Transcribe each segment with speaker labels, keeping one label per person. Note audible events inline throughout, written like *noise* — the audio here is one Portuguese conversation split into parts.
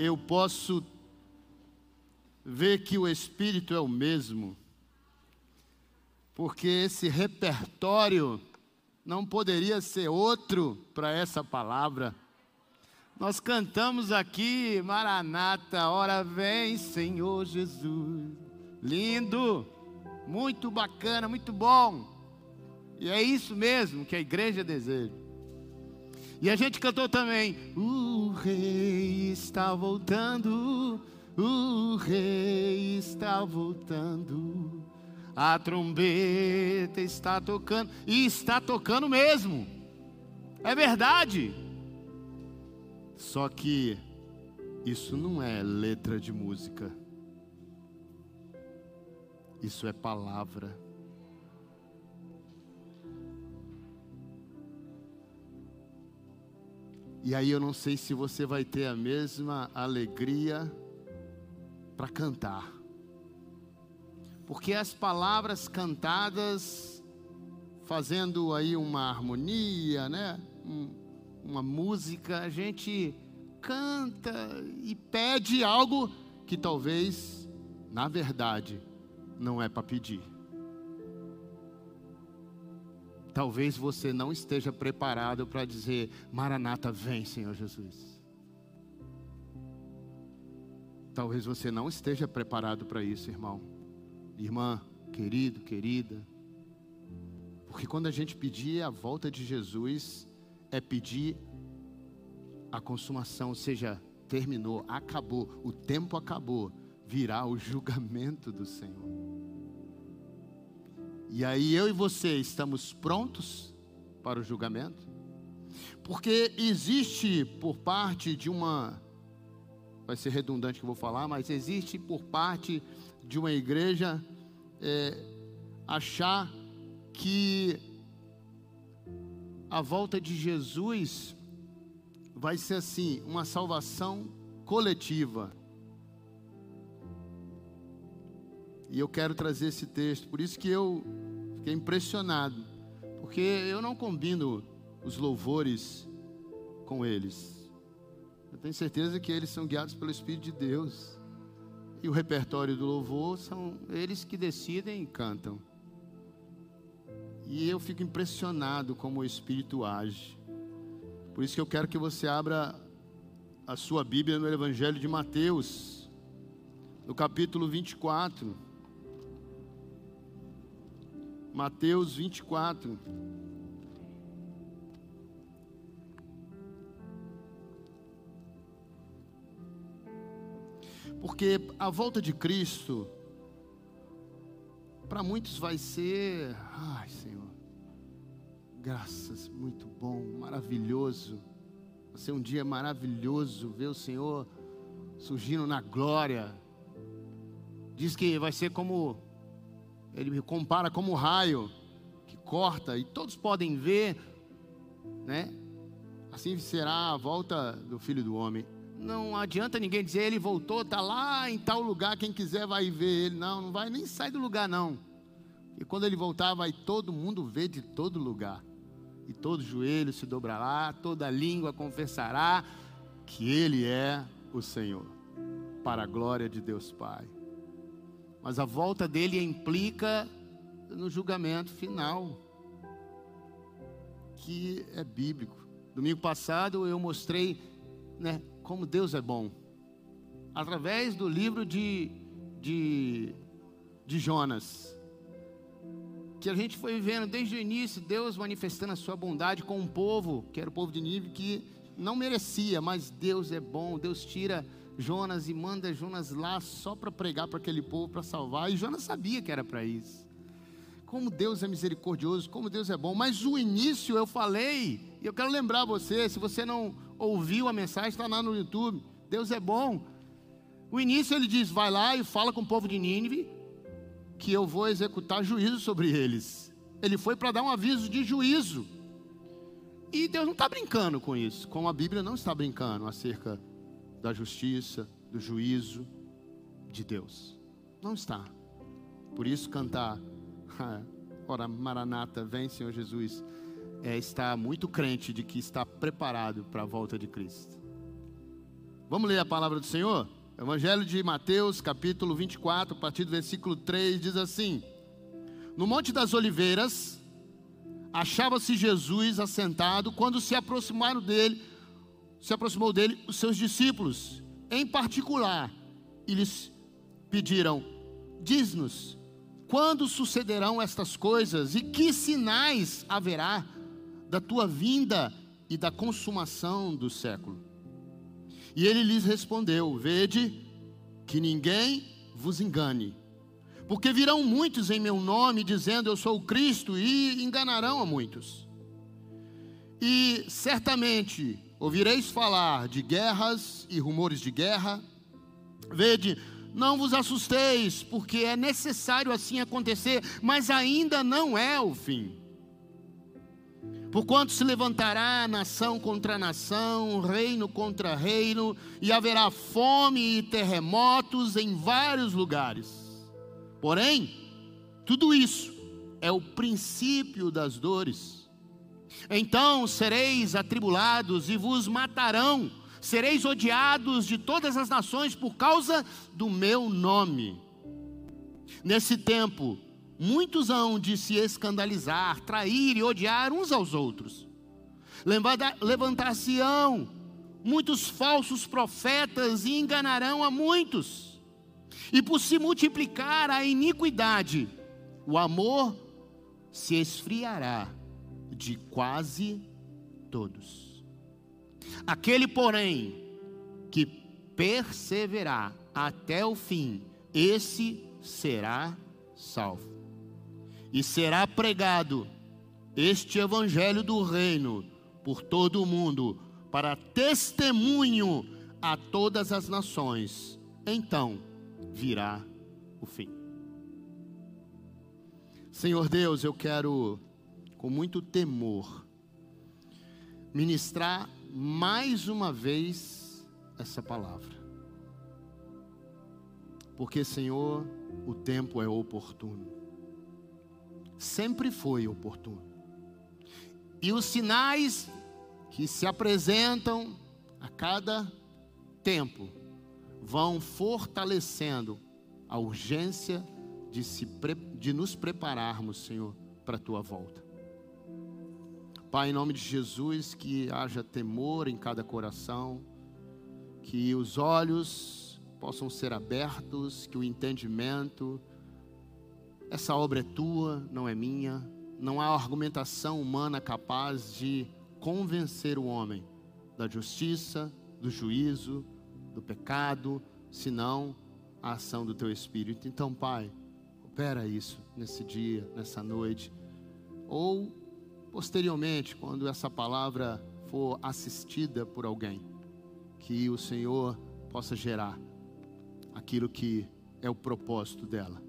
Speaker 1: eu posso ver que o Espírito é o mesmo, porque esse repertório não poderia ser outro para essa palavra. Nós cantamos aqui, Maranata, hora vem, Senhor Jesus. Lindo, muito bacana, muito bom. E é isso mesmo que a igreja deseja. E a gente cantou também: O Rei está voltando, o Rei está voltando. A trombeta está tocando, e está tocando mesmo. É verdade. Só que isso não é letra de música. Isso é palavra. E aí eu não sei se você vai ter a mesma alegria para cantar. Porque as palavras cantadas fazendo aí uma harmonia, né? Um, uma música, a gente canta e pede algo que talvez, na verdade, não é para pedir. Talvez você não esteja preparado para dizer: Maranata, vem, Senhor Jesus. Talvez você não esteja preparado para isso, irmão. Irmã, querido, querida. Porque quando a gente pedir a volta de Jesus, é pedir a consumação, ou seja, terminou, acabou, o tempo acabou, virá o julgamento do Senhor. E aí eu e você estamos prontos para o julgamento? Porque existe por parte de uma, vai ser redundante que eu vou falar, mas existe por parte de uma igreja é, achar que a volta de Jesus vai ser assim, uma salvação coletiva. E eu quero trazer esse texto, por isso que eu fiquei impressionado, porque eu não combino os louvores com eles. Eu tenho certeza que eles são guiados pelo Espírito de Deus. E o repertório do louvor são eles que decidem e cantam. E eu fico impressionado como o Espírito age. Por isso que eu quero que você abra a sua Bíblia no Evangelho de Mateus, no capítulo 24. Mateus 24. Porque a volta de Cristo, para muitos vai ser, ai Senhor, Graças, muito bom, maravilhoso. Vai ser um dia maravilhoso ver o Senhor surgindo na glória. Diz que vai ser como, ele me compara como um raio que corta e todos podem ver, né? Assim será a volta do Filho do Homem. Não adianta ninguém dizer ele voltou, está lá em tal lugar, quem quiser vai ver ele. Não, não vai nem sair do lugar não. E quando ele voltar, vai todo mundo ver de todo lugar e todo joelho se dobrará, toda língua confessará que Ele é o Senhor, para a glória de Deus Pai. Mas a volta dele implica no julgamento final, que é bíblico. Domingo passado eu mostrei né, como Deus é bom, através do livro de, de, de Jonas que a gente foi vendo desde o início, Deus manifestando a sua bondade com um povo, que era o povo de Nínive, que não merecia, mas Deus é bom, Deus tira Jonas e manda Jonas lá só para pregar para aquele povo, para salvar, e Jonas sabia que era para isso. Como Deus é misericordioso, como Deus é bom, mas o início eu falei, e eu quero lembrar você, se você não ouviu a mensagem, está lá no YouTube, Deus é bom. O início ele diz: vai lá e fala com o povo de Nínive, que eu vou executar juízo sobre eles. Ele foi para dar um aviso de juízo. E Deus não está brincando com isso, como a Bíblia não está brincando acerca da justiça, do juízo de Deus. Não está. Por isso, cantar, *laughs* ora, Maranata, vem Senhor Jesus, é estar muito crente de que está preparado para a volta de Cristo. Vamos ler a palavra do Senhor? Evangelho de Mateus, capítulo 24, a partir do versículo 3, diz assim: No Monte das Oliveiras, achava-se Jesus assentado quando se aproximaram dele, se aproximou dele os seus discípulos, em particular, e lhes pediram: Diz-nos, quando sucederão estas coisas e que sinais haverá da tua vinda e da consumação do século? E ele lhes respondeu: Vede que ninguém vos engane, porque virão muitos em meu nome dizendo eu sou o Cristo e enganarão a muitos. E certamente ouvireis falar de guerras e rumores de guerra. Vede, não vos assusteis, porque é necessário assim acontecer, mas ainda não é o fim. Porquanto se levantará nação contra nação, reino contra reino, e haverá fome e terremotos em vários lugares. Porém, tudo isso é o princípio das dores. Então sereis atribulados e vos matarão, sereis odiados de todas as nações por causa do meu nome. Nesse tempo, muitos hão de se escandalizar, trair e odiar uns aos outros. Levantar-se-ão muitos falsos profetas e enganarão a muitos. E por se multiplicar a iniquidade, o amor se esfriará de quase todos. Aquele, porém, que perseverar até o fim, esse será salvo e será pregado este evangelho do reino por todo o mundo, para testemunho a todas as nações. Então virá o fim. Senhor Deus, eu quero, com muito temor, ministrar mais uma vez essa palavra. Porque, Senhor, o tempo é oportuno sempre foi oportuno. E os sinais que se apresentam a cada tempo vão fortalecendo a urgência de, se, de nos prepararmos, Senhor, para a tua volta. Pai, em nome de Jesus, que haja temor em cada coração, que os olhos possam ser abertos, que o entendimento essa obra é tua, não é minha. Não há argumentação humana capaz de convencer o homem da justiça, do juízo, do pecado, senão a ação do teu Espírito. Então, Pai, opera isso nesse dia, nessa noite, ou posteriormente, quando essa palavra for assistida por alguém, que o Senhor possa gerar aquilo que é o propósito dela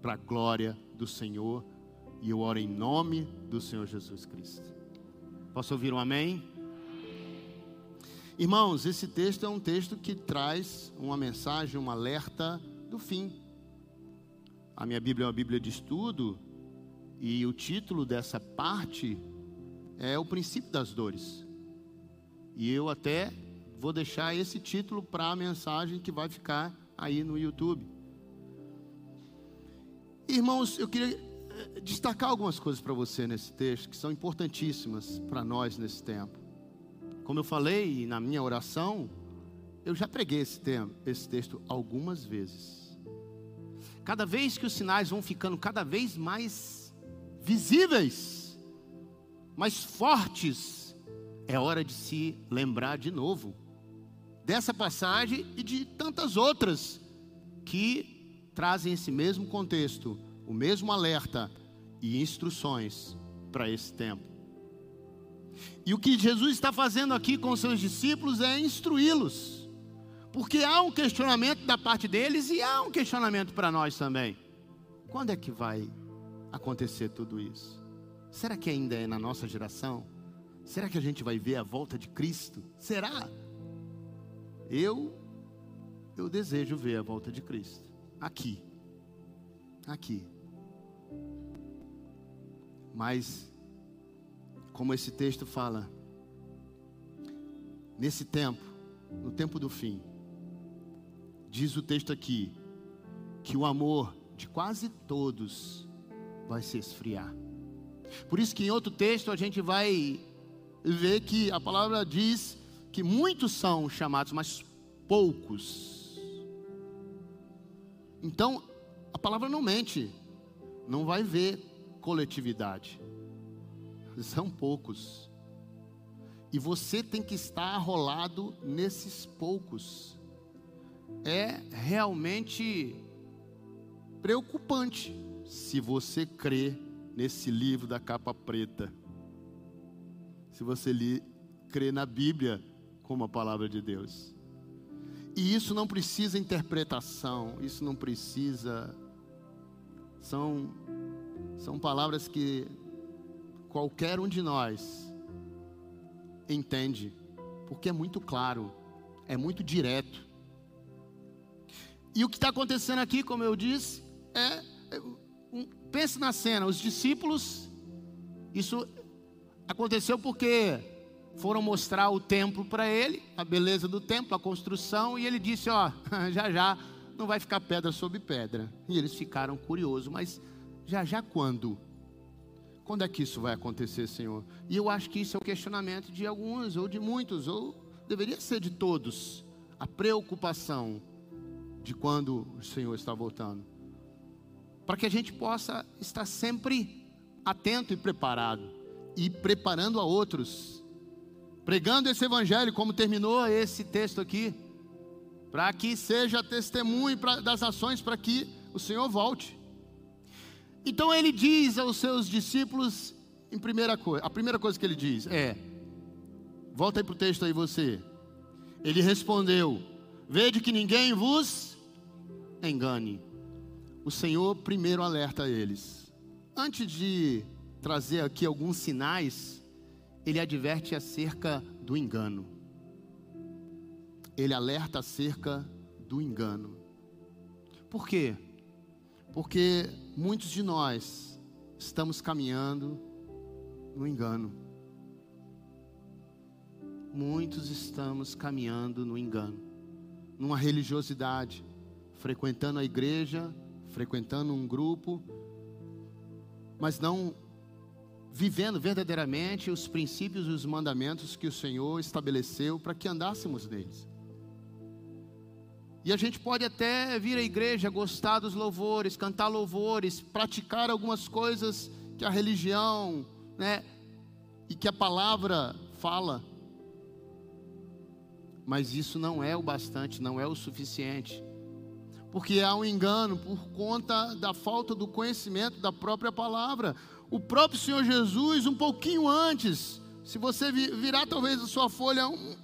Speaker 1: para a glória do Senhor. E eu oro em nome do Senhor Jesus Cristo. Posso ouvir um amém? Irmãos, esse texto é um texto que traz uma mensagem, um alerta do fim. A minha Bíblia é uma Bíblia de estudo e o título dessa parte é o princípio das dores. E eu até vou deixar esse título para a mensagem que vai ficar aí no YouTube. Irmãos, eu queria eh, destacar algumas coisas para você nesse texto que são importantíssimas para nós nesse tempo. Como eu falei na minha oração, eu já preguei esse, esse texto algumas vezes. Cada vez que os sinais vão ficando cada vez mais visíveis, mais fortes, é hora de se lembrar de novo dessa passagem e de tantas outras que trazem esse mesmo contexto, o mesmo alerta e instruções para esse tempo. E o que Jesus está fazendo aqui com seus discípulos é instruí-los, porque há um questionamento da parte deles e há um questionamento para nós também. Quando é que vai acontecer tudo isso? Será que ainda é na nossa geração? Será que a gente vai ver a volta de Cristo? Será? Eu eu desejo ver a volta de Cristo aqui. Aqui. Mas, como esse texto fala, nesse tempo, no tempo do fim, diz o texto aqui, que o amor de quase todos vai se esfriar. Por isso que em outro texto a gente vai ver que a palavra diz que muitos são chamados, mas poucos. Então, a palavra não mente, não vai ver coletividade. *laughs* São poucos. E você tem que estar arrolado nesses poucos. É realmente preocupante se você crê nesse livro da capa preta. Se você crê na Bíblia como a palavra de Deus. E isso não precisa interpretação, isso não precisa. São, são palavras que qualquer um de nós entende, porque é muito claro, é muito direto. E o que está acontecendo aqui, como eu disse, é um, pense na cena, os discípulos, isso aconteceu porque foram mostrar o templo para ele, a beleza do templo, a construção, e ele disse: Ó, *laughs* já já não vai ficar pedra sobre pedra. E eles ficaram curiosos, mas já já quando? Quando é que isso vai acontecer, Senhor? E eu acho que isso é o questionamento de alguns, ou de muitos, ou deveria ser de todos, a preocupação de quando o Senhor está voltando. Para que a gente possa estar sempre atento e preparado, e preparando a outros, pregando esse evangelho, como terminou esse texto aqui, para que seja testemunho das ações para que o Senhor volte. Então ele diz aos seus discípulos, em primeira coisa, a primeira coisa que ele diz é: volta aí para o texto aí você. Ele respondeu: Vede que ninguém vos engane. O Senhor primeiro alerta eles. Antes de trazer aqui alguns sinais, ele adverte acerca do engano. Ele alerta acerca do engano. Por quê? Porque muitos de nós estamos caminhando no engano. Muitos estamos caminhando no engano, numa religiosidade, frequentando a igreja, frequentando um grupo, mas não vivendo verdadeiramente os princípios e os mandamentos que o Senhor estabeleceu para que andássemos neles. E a gente pode até vir à igreja, gostar dos louvores, cantar louvores, praticar algumas coisas que a religião, né, e que a palavra fala. Mas isso não é o bastante, não é o suficiente. Porque há um engano por conta da falta do conhecimento da própria palavra. O próprio Senhor Jesus, um pouquinho antes, se você virar talvez a sua folha um,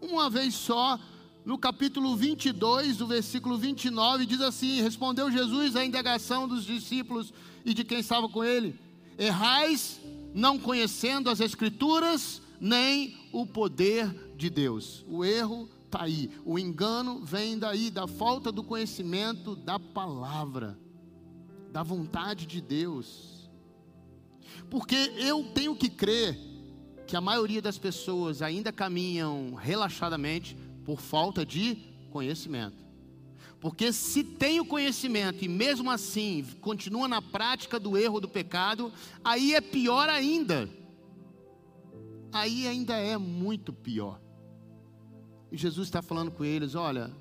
Speaker 1: um, uma vez só, no capítulo 22, do versículo 29, diz assim: Respondeu Jesus à indagação dos discípulos e de quem estava com ele: Errais não conhecendo as Escrituras, nem o poder de Deus. O erro está aí, o engano vem daí, da falta do conhecimento da palavra, da vontade de Deus. Porque eu tenho que crer que a maioria das pessoas ainda caminham relaxadamente por falta de conhecimento. Porque se tem o conhecimento e mesmo assim continua na prática do erro do pecado, aí é pior ainda. Aí ainda é muito pior. E Jesus está falando com eles: olha,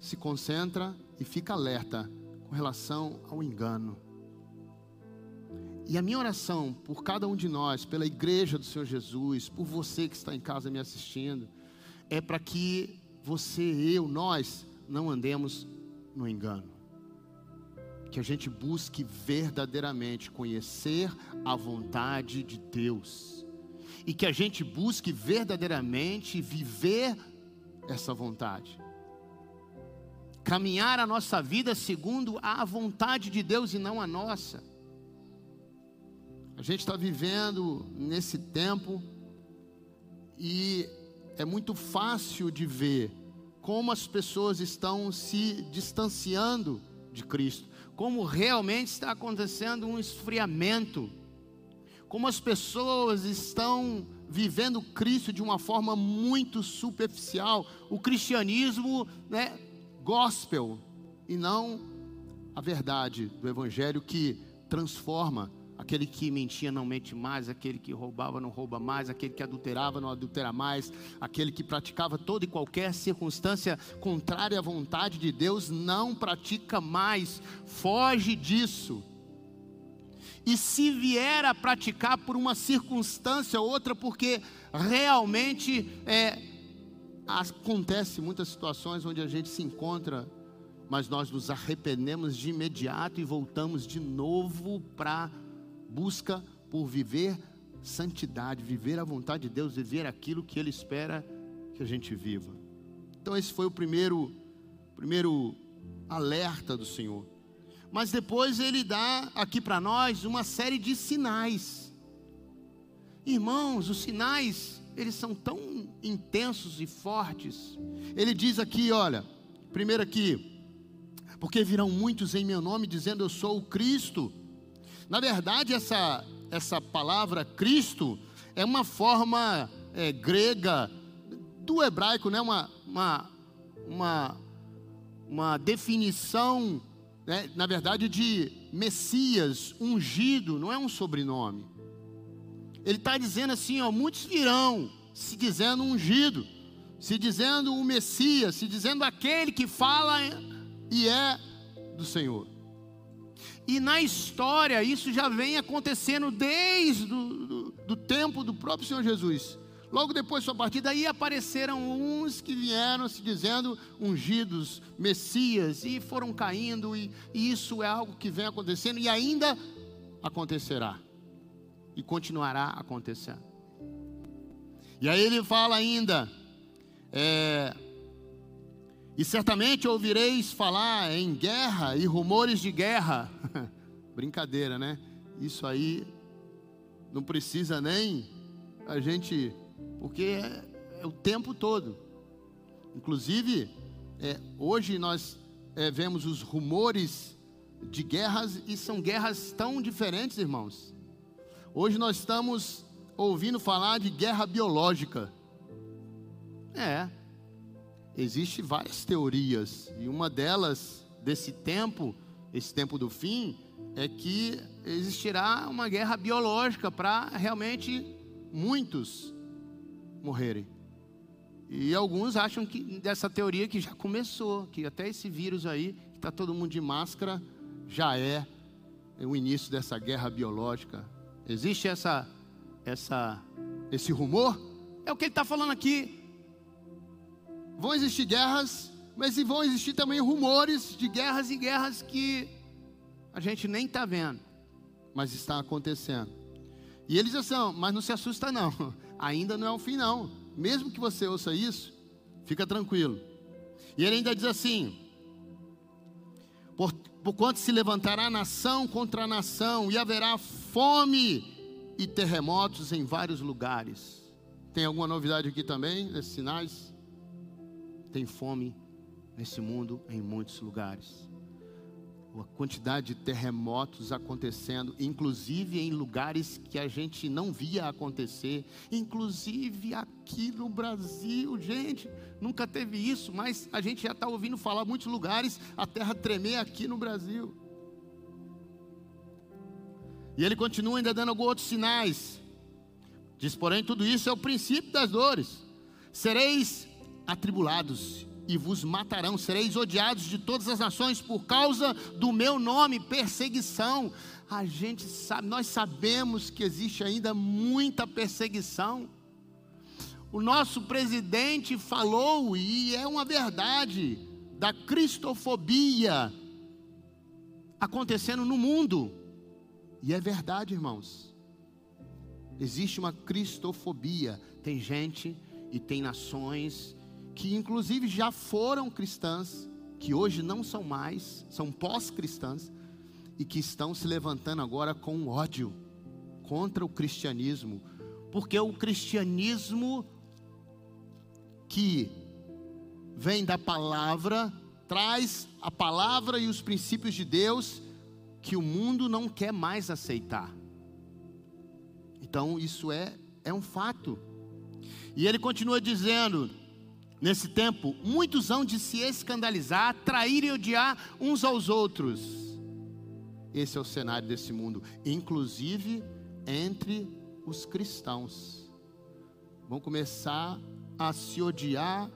Speaker 1: se concentra e fica alerta com relação ao engano. E a minha oração por cada um de nós, pela igreja do Senhor Jesus, por você que está em casa me assistindo, é para que você, eu, nós não andemos no engano. Que a gente busque verdadeiramente conhecer a vontade de Deus. E que a gente busque verdadeiramente viver essa vontade. Caminhar a nossa vida segundo a vontade de Deus e não a nossa. A gente está vivendo nesse tempo e é muito fácil de ver como as pessoas estão se distanciando de Cristo, como realmente está acontecendo um esfriamento, como as pessoas estão vivendo Cristo de uma forma muito superficial, o cristianismo, né, gospel, e não a verdade do evangelho que transforma Aquele que mentia não mente mais, aquele que roubava não rouba mais, aquele que adulterava não adultera mais, aquele que praticava toda e qualquer circunstância contrária à vontade de Deus não pratica mais, foge disso. E se vier a praticar por uma circunstância ou outra, porque realmente é, acontece muitas situações onde a gente se encontra, mas nós nos arrependemos de imediato e voltamos de novo para busca por viver santidade, viver a vontade de Deus, viver aquilo que Ele espera que a gente viva. Então esse foi o primeiro, primeiro alerta do Senhor. Mas depois ele dá aqui para nós uma série de sinais. Irmãos, os sinais, eles são tão intensos e fortes. Ele diz aqui, olha, primeiro aqui, porque virão muitos em meu nome dizendo eu sou o Cristo na verdade, essa, essa palavra Cristo é uma forma é, grega do hebraico, né? uma, uma, uma, uma definição, né? na verdade, de Messias, ungido, não é um sobrenome. Ele está dizendo assim: ó, muitos virão se dizendo ungido, se dizendo o Messias, se dizendo aquele que fala e é do Senhor. E na história, isso já vem acontecendo desde do, do tempo do próprio Senhor Jesus. Logo depois de sua partida, aí apareceram uns que vieram se dizendo ungidos, Messias, e foram caindo, e, e isso é algo que vem acontecendo e ainda acontecerá, e continuará acontecendo. E aí ele fala ainda, é, e certamente ouvireis falar em guerra e rumores de guerra. *laughs* Brincadeira, né? Isso aí não precisa nem a gente, porque é, é o tempo todo. Inclusive, é, hoje nós é, vemos os rumores de guerras e são guerras tão diferentes, irmãos. Hoje nós estamos ouvindo falar de guerra biológica. É, Existem várias teorias, e uma delas, desse tempo, esse tempo do fim, é que existirá uma guerra biológica para realmente muitos morrerem. E alguns acham que dessa teoria que já começou, que até esse vírus aí, que está todo mundo de máscara, já é o início dessa guerra biológica. Existe essa, essa, esse rumor? É o que ele está falando aqui. Vão existir guerras, mas vão existir também rumores de guerras e guerras que a gente nem está vendo, mas está acontecendo. E eles diz assim, mas não se assusta não, ainda não é o fim não. Mesmo que você ouça isso, fica tranquilo. E ele ainda diz assim: por, por quanto se levantará nação contra nação, e haverá fome e terremotos em vários lugares. Tem alguma novidade aqui também, nesses sinais? tem fome nesse mundo em muitos lugares. A quantidade de terremotos acontecendo, inclusive em lugares que a gente não via acontecer, inclusive aqui no Brasil, gente, nunca teve isso, mas a gente já está ouvindo falar muitos lugares, a terra tremer aqui no Brasil. E ele continua ainda dando alguns outros sinais. Diz, porém, tudo isso é o princípio das dores. Sereis atribulados e vos matarão, sereis odiados de todas as nações por causa do meu nome, perseguição. A gente sabe, nós sabemos que existe ainda muita perseguição. O nosso presidente falou, e é uma verdade, da cristofobia acontecendo no mundo. E é verdade, irmãos. Existe uma cristofobia. Tem gente e tem nações que inclusive já foram cristãs, que hoje não são mais, são pós-cristãs, e que estão se levantando agora com ódio contra o cristianismo, porque o cristianismo que vem da palavra, traz a palavra e os princípios de Deus que o mundo não quer mais aceitar. Então isso é é um fato. E ele continua dizendo: nesse tempo, muitos hão de se escandalizar, trair e odiar uns aos outros. Esse é o cenário desse mundo, inclusive entre os cristãos. Vão começar a se odiar,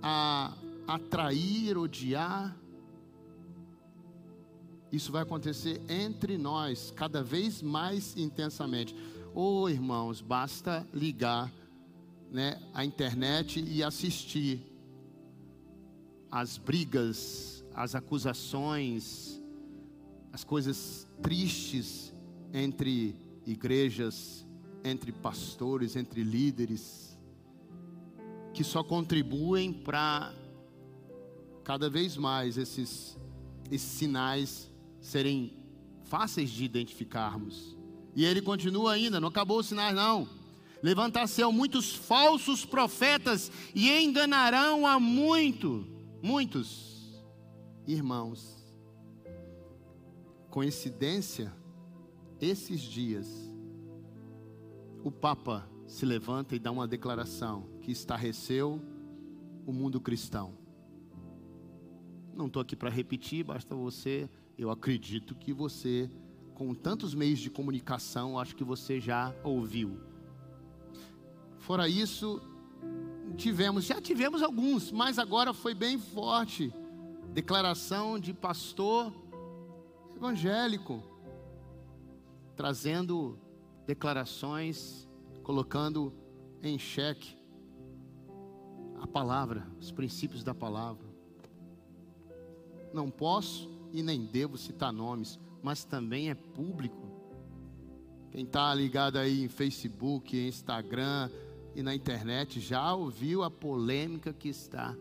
Speaker 1: a atrair, odiar. Isso vai acontecer entre nós, cada vez mais intensamente. Oh, irmãos, basta ligar né, a internet e assistir as brigas, as acusações, as coisas tristes entre igrejas, entre pastores, entre líderes, que só contribuem para cada vez mais esses, esses sinais serem fáceis de identificarmos. E ele continua ainda, não acabou os sinais não. Levantar-se-ão muitos falsos profetas e enganarão a muito, muitos irmãos. Coincidência, esses dias, o Papa se levanta e dá uma declaração que estarreceu o mundo cristão. Não estou aqui para repetir, basta você. Eu acredito que você, com tantos meios de comunicação, acho que você já ouviu. Fora isso, tivemos, já tivemos alguns, mas agora foi bem forte. Declaração de pastor evangélico, trazendo declarações, colocando em xeque a palavra, os princípios da palavra. Não posso e nem devo citar nomes, mas também é público. Quem está ligado aí em Facebook, Instagram e na internet já ouviu a polêmica que está.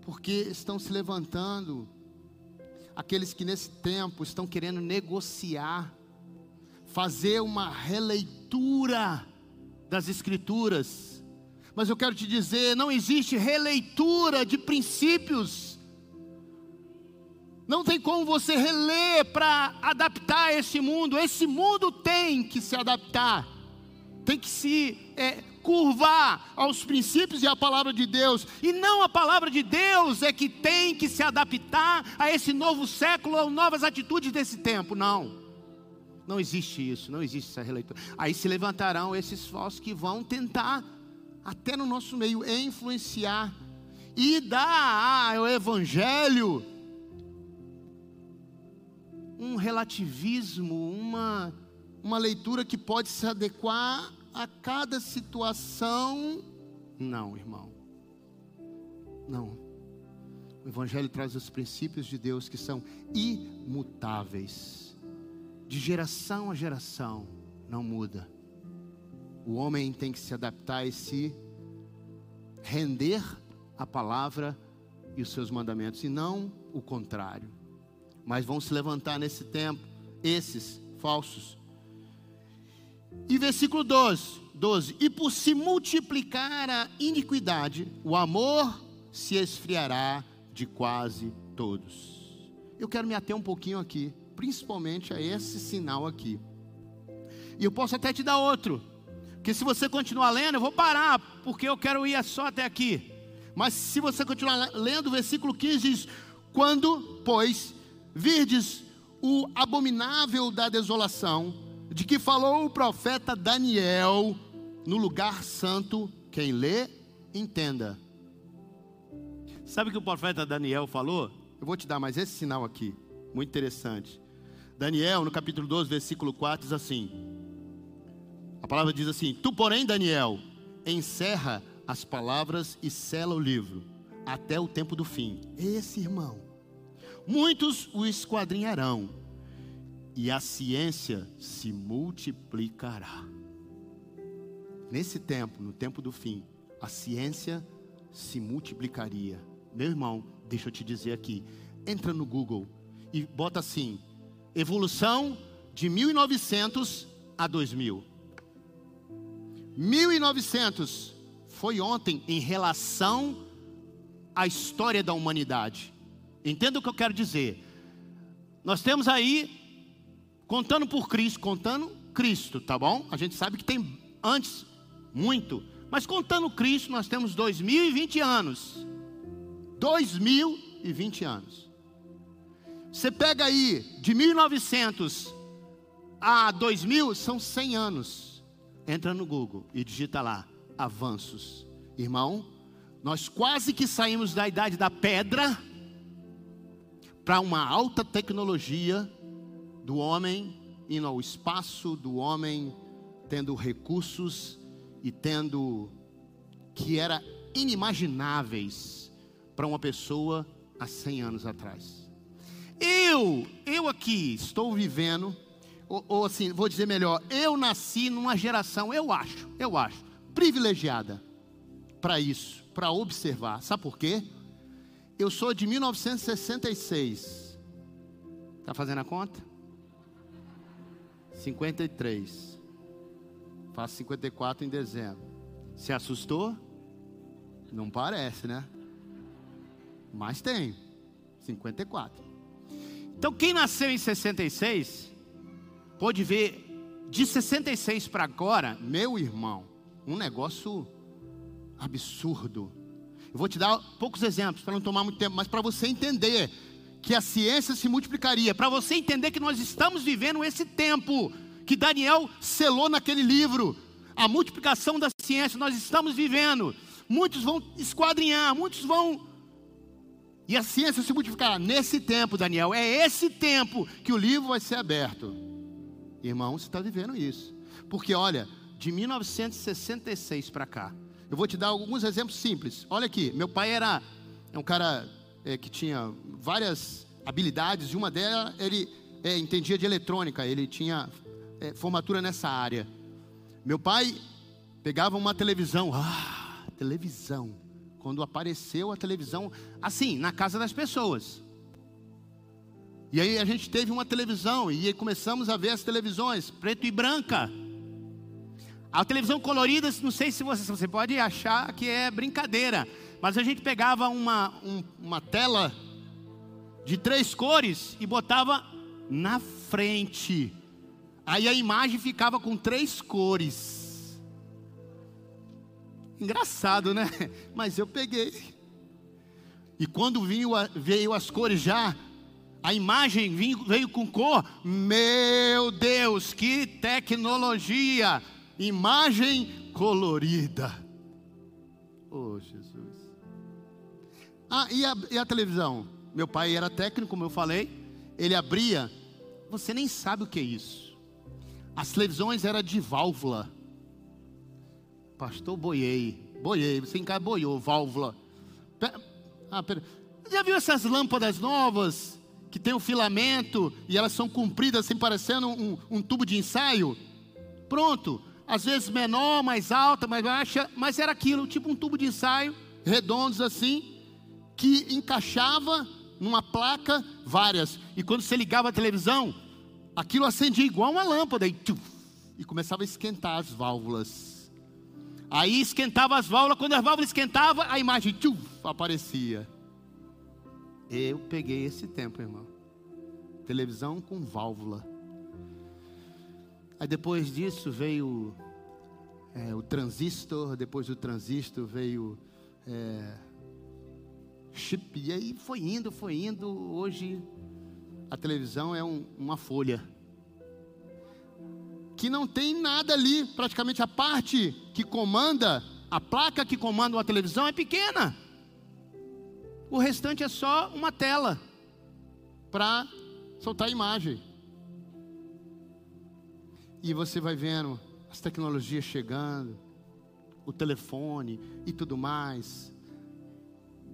Speaker 1: Porque estão se levantando aqueles que nesse tempo estão querendo negociar, fazer uma releitura das Escrituras. Mas eu quero te dizer: não existe releitura de princípios não tem como você reler para adaptar esse mundo. Esse mundo tem que se adaptar, tem que se é, curvar aos princípios e à palavra de Deus. E não a palavra de Deus é que tem que se adaptar a esse novo século ou novas atitudes desse tempo. Não. Não existe isso, não existe essa releitura. Aí se levantarão esses falsos que vão tentar, até no nosso meio, influenciar e dar ao evangelho um relativismo, uma, uma leitura que pode se adequar a cada situação. Não, irmão. Não. O Evangelho traz os princípios de Deus que são imutáveis, de geração a geração, não muda. O homem tem que se adaptar e se render à palavra e os seus mandamentos, e não o contrário mas vão se levantar nesse tempo esses falsos. E versículo 12, 12: E por se multiplicar a iniquidade, o amor se esfriará de quase todos. Eu quero me ater um pouquinho aqui, principalmente a esse sinal aqui. E eu posso até te dar outro, porque se você continuar lendo, eu vou parar, porque eu quero ir só até aqui. Mas se você continuar lendo, o versículo 15 diz: Quando, pois, Virdes o abominável da desolação, de que falou o profeta Daniel no lugar santo, quem lê, entenda. Sabe o que o profeta Daniel falou? Eu vou te dar mais esse sinal aqui, muito interessante. Daniel, no capítulo 12, versículo 4, diz assim: A palavra diz assim: Tu, porém, Daniel, encerra as palavras e sela o livro, até o tempo do fim. Esse irmão muitos o esquadrinharão, e a ciência se multiplicará. Nesse tempo, no tempo do fim, a ciência se multiplicaria. Meu irmão, deixa eu te dizer aqui, entra no Google e bota assim: evolução de 1900 a 2000. 1900 foi ontem em relação à história da humanidade. Entenda o que eu quero dizer. Nós temos aí, contando por Cristo, contando Cristo, tá bom? A gente sabe que tem antes, muito. Mas contando Cristo, nós temos 2020 anos. 2020 anos. Você pega aí, de 1900 a 2000, são 100 anos. Entra no Google e digita lá, avanços. Irmão, nós quase que saímos da idade da pedra para uma alta tecnologia do homem indo ao espaço, do homem tendo recursos e tendo que era inimagináveis para uma pessoa há 100 anos atrás. Eu, eu aqui estou vivendo, ou, ou assim, vou dizer melhor, eu nasci numa geração, eu acho, eu acho, privilegiada para isso, para observar. Sabe por quê? Eu sou de 1966. Está fazendo a conta? 53. Faço 54 em dezembro. Se assustou? Não parece, né? Mas tem. 54. Então, quem nasceu em 66, pode ver de 66 para agora, meu irmão, um negócio absurdo. Eu vou te dar poucos exemplos para não tomar muito tempo, mas para você entender que a ciência se multiplicaria, para você entender que nós estamos vivendo esse tempo que Daniel selou naquele livro, a multiplicação da ciência, nós estamos vivendo. Muitos vão esquadrinhar, muitos vão. E a ciência se multiplicará nesse tempo, Daniel. É esse tempo que o livro vai ser aberto. Irmão, você está vivendo isso. Porque olha, de 1966 para cá, eu vou te dar alguns exemplos simples. Olha aqui, meu pai era é um cara é, que tinha várias habilidades, e uma delas ele é, entendia de eletrônica, ele tinha é, formatura nessa área. Meu pai pegava uma televisão, ah, televisão. Quando apareceu a televisão, assim, na casa das pessoas. E aí a gente teve uma televisão e começamos a ver as televisões, preto e branca. A televisão colorida, não sei se você, você pode achar que é brincadeira, mas a gente pegava uma, um, uma tela de três cores e botava na frente. Aí a imagem ficava com três cores. Engraçado, né? *laughs* Mas eu peguei. E quando veio, veio as cores já, a imagem veio, veio com cor. Meu Deus, que tecnologia! Imagem colorida. Oh, Jesus. Ah, e a, e a televisão? Meu pai era técnico, como eu falei. Ele abria. Você nem sabe o que é isso. As televisões eram de válvula. Pastor, boiei. Boiei. Você em casa boiou, válvula. Pera, ah, pera. Já viu essas lâmpadas novas? Que tem um filamento e elas são compridas, assim, parecendo um, um tubo de ensaio? Pronto. Às vezes menor, mais alta, mais baixa, mas era aquilo, tipo um tubo de ensaio, redondos assim que encaixava numa placa várias. E quando você ligava a televisão, aquilo acendia igual uma lâmpada e, tchuf, e começava a esquentar as válvulas. Aí esquentava as válvulas, quando as válvulas esquentavam, a imagem tchuf, aparecia. Eu peguei esse tempo, irmão. Televisão com válvula. Aí depois disso veio é, o transistor, depois do transistor veio é, chip, e aí foi indo, foi indo. Hoje a televisão é um, uma folha que não tem nada ali, praticamente a parte que comanda, a placa que comanda uma televisão é pequena. O restante é só uma tela para soltar a imagem. E você vai vendo as tecnologias chegando, o telefone e tudo mais.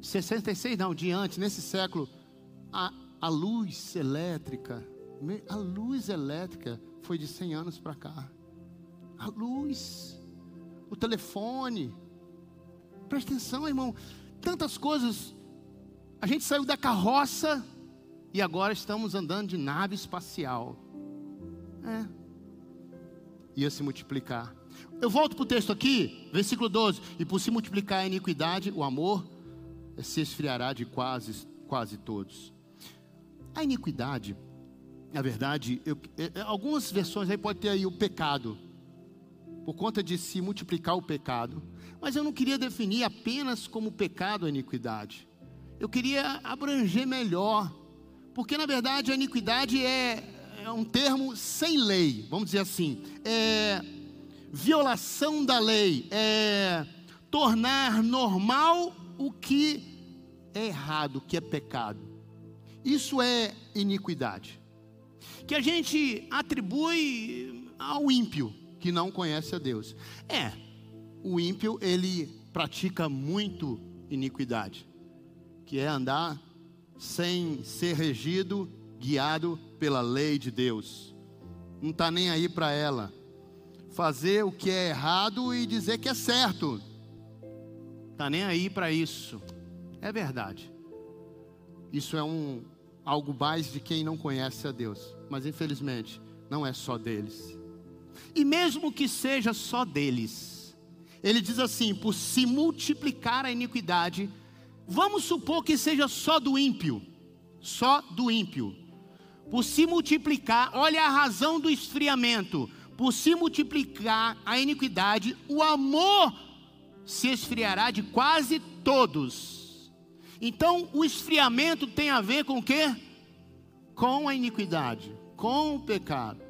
Speaker 1: 66 não, de antes, nesse século, a, a luz elétrica, a luz elétrica foi de 100 anos para cá. A luz, o telefone. Presta atenção, irmão. Tantas coisas. A gente saiu da carroça e agora estamos andando de nave espacial. É. Ia se multiplicar. Eu volto para o texto aqui, versículo 12. E por se multiplicar a iniquidade, o amor se esfriará de quase, quase todos. A iniquidade, na verdade, eu, é, é, algumas versões aí pode ter aí o pecado. por conta de se multiplicar o pecado, mas eu não queria definir apenas como pecado a iniquidade. Eu queria abranger melhor, porque na verdade a iniquidade é, é um termo sem lei, vamos dizer assim, é violação da lei, é tornar normal o que é errado, o que é pecado. Isso é iniquidade. Que a gente atribui ao ímpio que não conhece a Deus. É, o ímpio ele pratica muito iniquidade, que é andar sem ser regido, guiado pela lei de Deus. Não está nem aí para ela. Fazer o que é errado e dizer que é certo. Está nem aí para isso. É verdade. Isso é um algo mais de quem não conhece a Deus. Mas infelizmente, não é só deles. E mesmo que seja só deles, ele diz assim: por se multiplicar a iniquidade, vamos supor que seja só do ímpio, só do ímpio. Por se multiplicar, olha a razão do esfriamento. Por se multiplicar a iniquidade, o amor se esfriará de quase todos. Então, o esfriamento tem a ver com o quê? Com a iniquidade, com o pecado.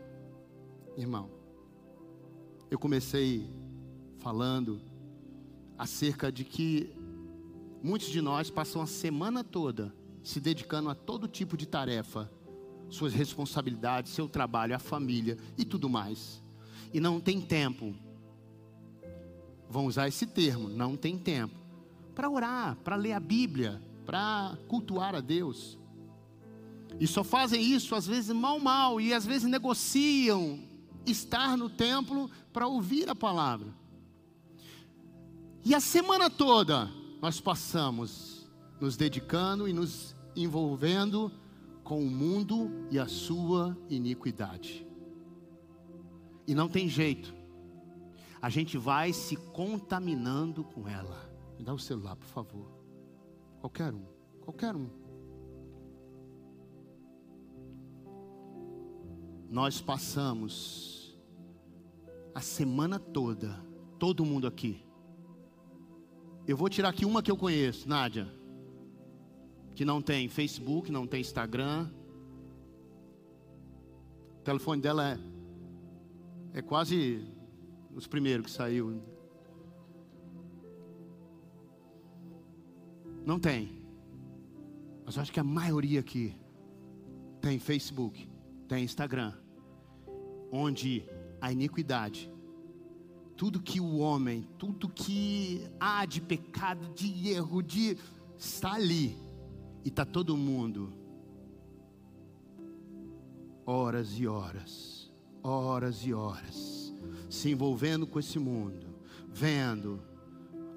Speaker 1: Irmão, eu comecei falando acerca de que muitos de nós passam a semana toda se dedicando a todo tipo de tarefa, suas responsabilidades, seu trabalho, a família e tudo mais. E não tem tempo vão usar esse termo, não tem tempo, para orar, para ler a Bíblia, para cultuar a Deus. E só fazem isso às vezes mal, mal, e às vezes negociam estar no templo para ouvir a palavra. E a semana toda nós passamos nos dedicando e nos envolvendo com o mundo e a sua iniquidade. E não tem jeito a gente vai se contaminando com ela. Me dá o celular, por favor. Qualquer um, qualquer um. Nós passamos a semana toda, todo mundo aqui. Eu vou tirar aqui uma que eu conheço, Nádia, que não tem Facebook, não tem Instagram. O telefone dela é, é quase os primeiros que saiu. Não tem. Mas eu acho que a maioria aqui tem Facebook, tem Instagram, onde a iniquidade, tudo que o homem, tudo que há de pecado, de erro, de está ali e está todo mundo horas e horas, horas e horas se envolvendo com esse mundo, vendo,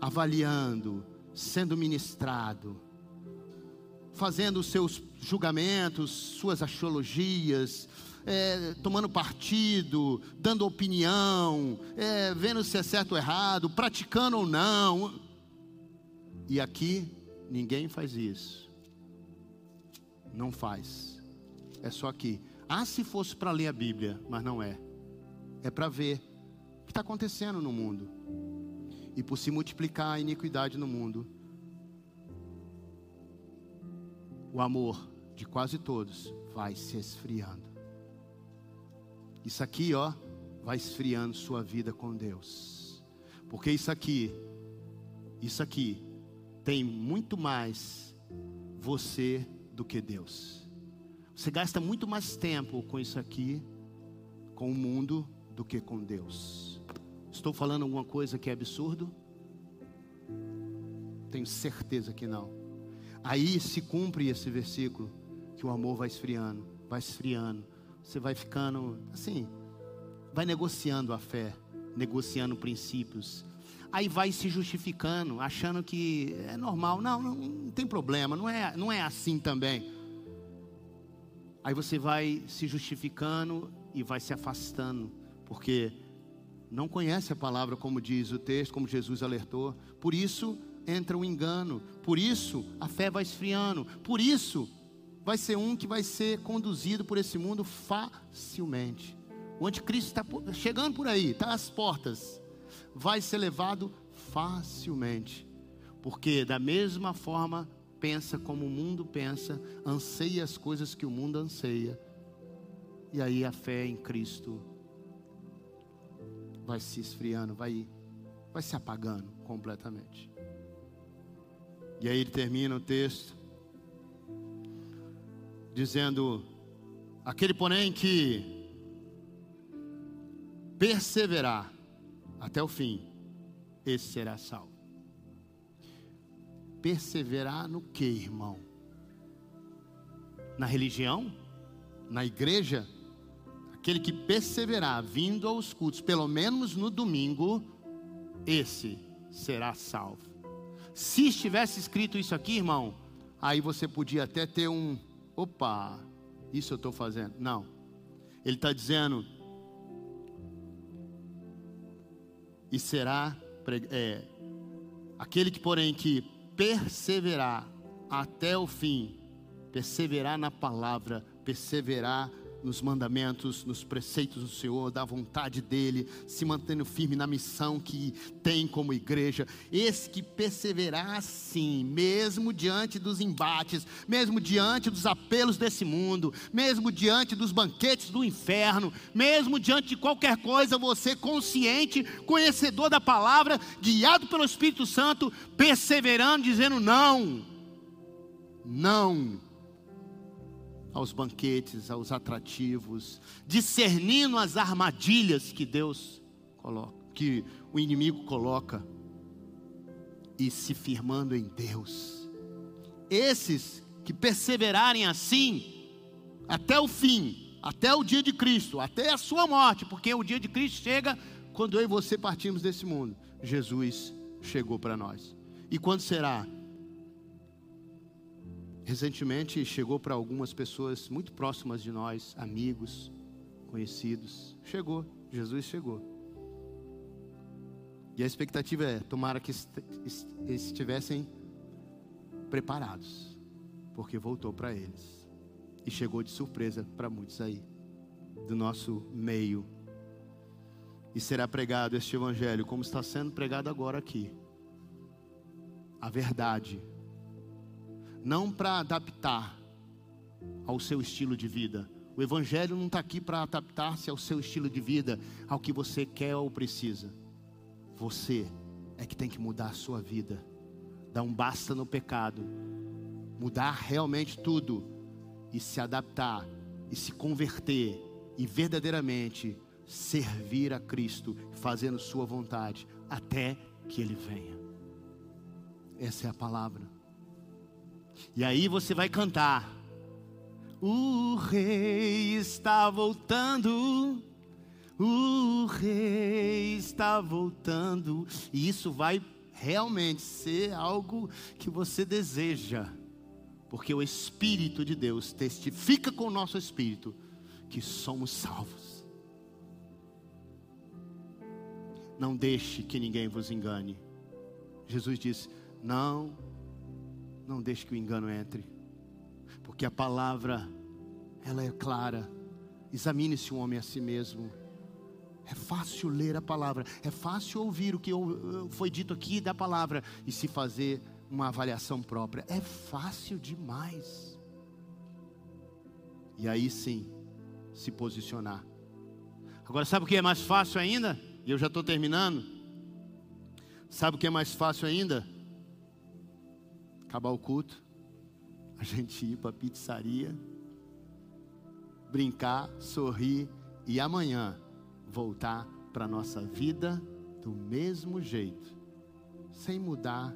Speaker 1: avaliando, sendo ministrado, fazendo seus julgamentos, suas axiologias, é, tomando partido, dando opinião, é, vendo se é certo ou errado, praticando ou não. E aqui ninguém faz isso. Não faz. É só aqui. Ah, se fosse para ler a Bíblia, mas não é. É para ver que está acontecendo no mundo. E por se multiplicar a iniquidade no mundo, o amor de quase todos vai se esfriando. Isso aqui, ó, vai esfriando sua vida com Deus. Porque isso aqui, isso aqui tem muito mais você do que Deus. Você gasta muito mais tempo com isso aqui, com o mundo, do que com Deus. Estou falando alguma coisa que é absurdo? Tenho certeza que não. Aí se cumpre esse versículo que o amor vai esfriando, vai esfriando. Você vai ficando assim, vai negociando a fé, negociando princípios. Aí vai se justificando, achando que é normal. Não, não, não tem problema, não é, não é assim também. Aí você vai se justificando e vai se afastando, porque não conhece a palavra como diz o texto, como Jesus alertou. Por isso entra o engano, por isso a fé vai esfriando, por isso vai ser um que vai ser conduzido por esse mundo facilmente, o anticristo está chegando por aí, está às portas, vai ser levado facilmente, porque da mesma forma pensa como o mundo pensa, anseia as coisas que o mundo anseia, e aí a fé em Cristo vai se esfriando, vai, vai se apagando completamente. E aí ele termina o texto dizendo: aquele porém que perseverar até o fim, esse será salvo. Perseverar no que, irmão? Na religião? Na igreja? Aquele que perseverar vindo aos cultos, pelo menos no domingo, esse será salvo. Se estivesse escrito isso aqui, irmão, aí você podia até ter um, opa, isso eu estou fazendo. Não. Ele está dizendo, e será é, aquele que, porém, que perseverar até o fim, perseverar na palavra, perseverar nos mandamentos, nos preceitos do Senhor, da vontade dEle, se mantendo firme na missão que tem como igreja. Esse que perseverar assim, mesmo diante dos embates, mesmo diante dos apelos desse mundo, mesmo diante dos banquetes do inferno, mesmo diante de qualquer coisa, você consciente, conhecedor da palavra, guiado pelo Espírito Santo, perseverando, dizendo não, não aos banquetes, aos atrativos, discernindo as armadilhas que Deus coloca, que o inimigo coloca, e se firmando em Deus. Esses que perseverarem assim, até o fim, até o dia de Cristo, até a sua morte, porque o dia de Cristo chega quando eu e você partimos desse mundo. Jesus chegou para nós. E quando será? Recentemente chegou para algumas pessoas muito próximas de nós, amigos, conhecidos. Chegou, Jesus chegou. E a expectativa é: tomara que estivessem preparados, porque voltou para eles. E chegou de surpresa para muitos aí, do nosso meio. E será pregado este Evangelho, como está sendo pregado agora aqui. A verdade não para adaptar ao seu estilo de vida. O Evangelho não está aqui para adaptar-se ao seu estilo de vida, ao que você quer ou precisa. Você é que tem que mudar a sua vida, dar um basta no pecado, mudar realmente tudo e se adaptar e se converter e verdadeiramente servir a Cristo, fazendo Sua vontade, até que Ele venha. Essa é a palavra. E aí você vai cantar. O rei está voltando. O rei está voltando. E isso vai realmente ser algo que você deseja. Porque o Espírito de Deus testifica com o nosso espírito que somos salvos. Não deixe que ninguém vos engane. Jesus disse: Não não deixe que o engano entre, porque a palavra, ela é clara. Examine-se um homem a si mesmo. É fácil ler a palavra, é fácil ouvir o que foi dito aqui da palavra e se fazer uma avaliação própria. É fácil demais. E aí sim, se posicionar. Agora, sabe o que é mais fácil ainda? E eu já estou terminando. Sabe o que é mais fácil ainda? Acabar o culto, a gente ir para a pizzaria, brincar, sorrir e amanhã voltar para a nossa vida do mesmo jeito, sem mudar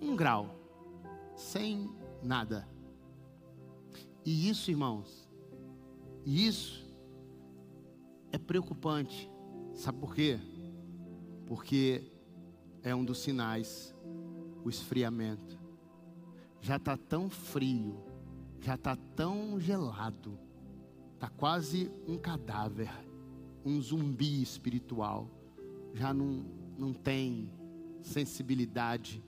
Speaker 1: um grau, sem nada. E isso, irmãos, isso é preocupante. Sabe por quê? Porque é um dos sinais o esfriamento. Já está tão frio, já está tão gelado, está quase um cadáver, um zumbi espiritual. Já não, não tem sensibilidade,